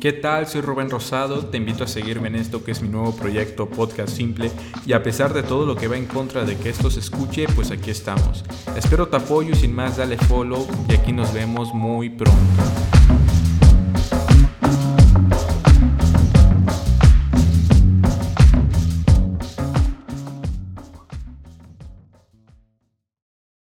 ¿Qué tal? Soy Rubén Rosado, te invito a seguirme en esto que es mi nuevo proyecto Podcast Simple y a pesar de todo lo que va en contra de que esto se escuche, pues aquí estamos. Espero tu apoyo y sin más dale follow y aquí nos vemos muy pronto.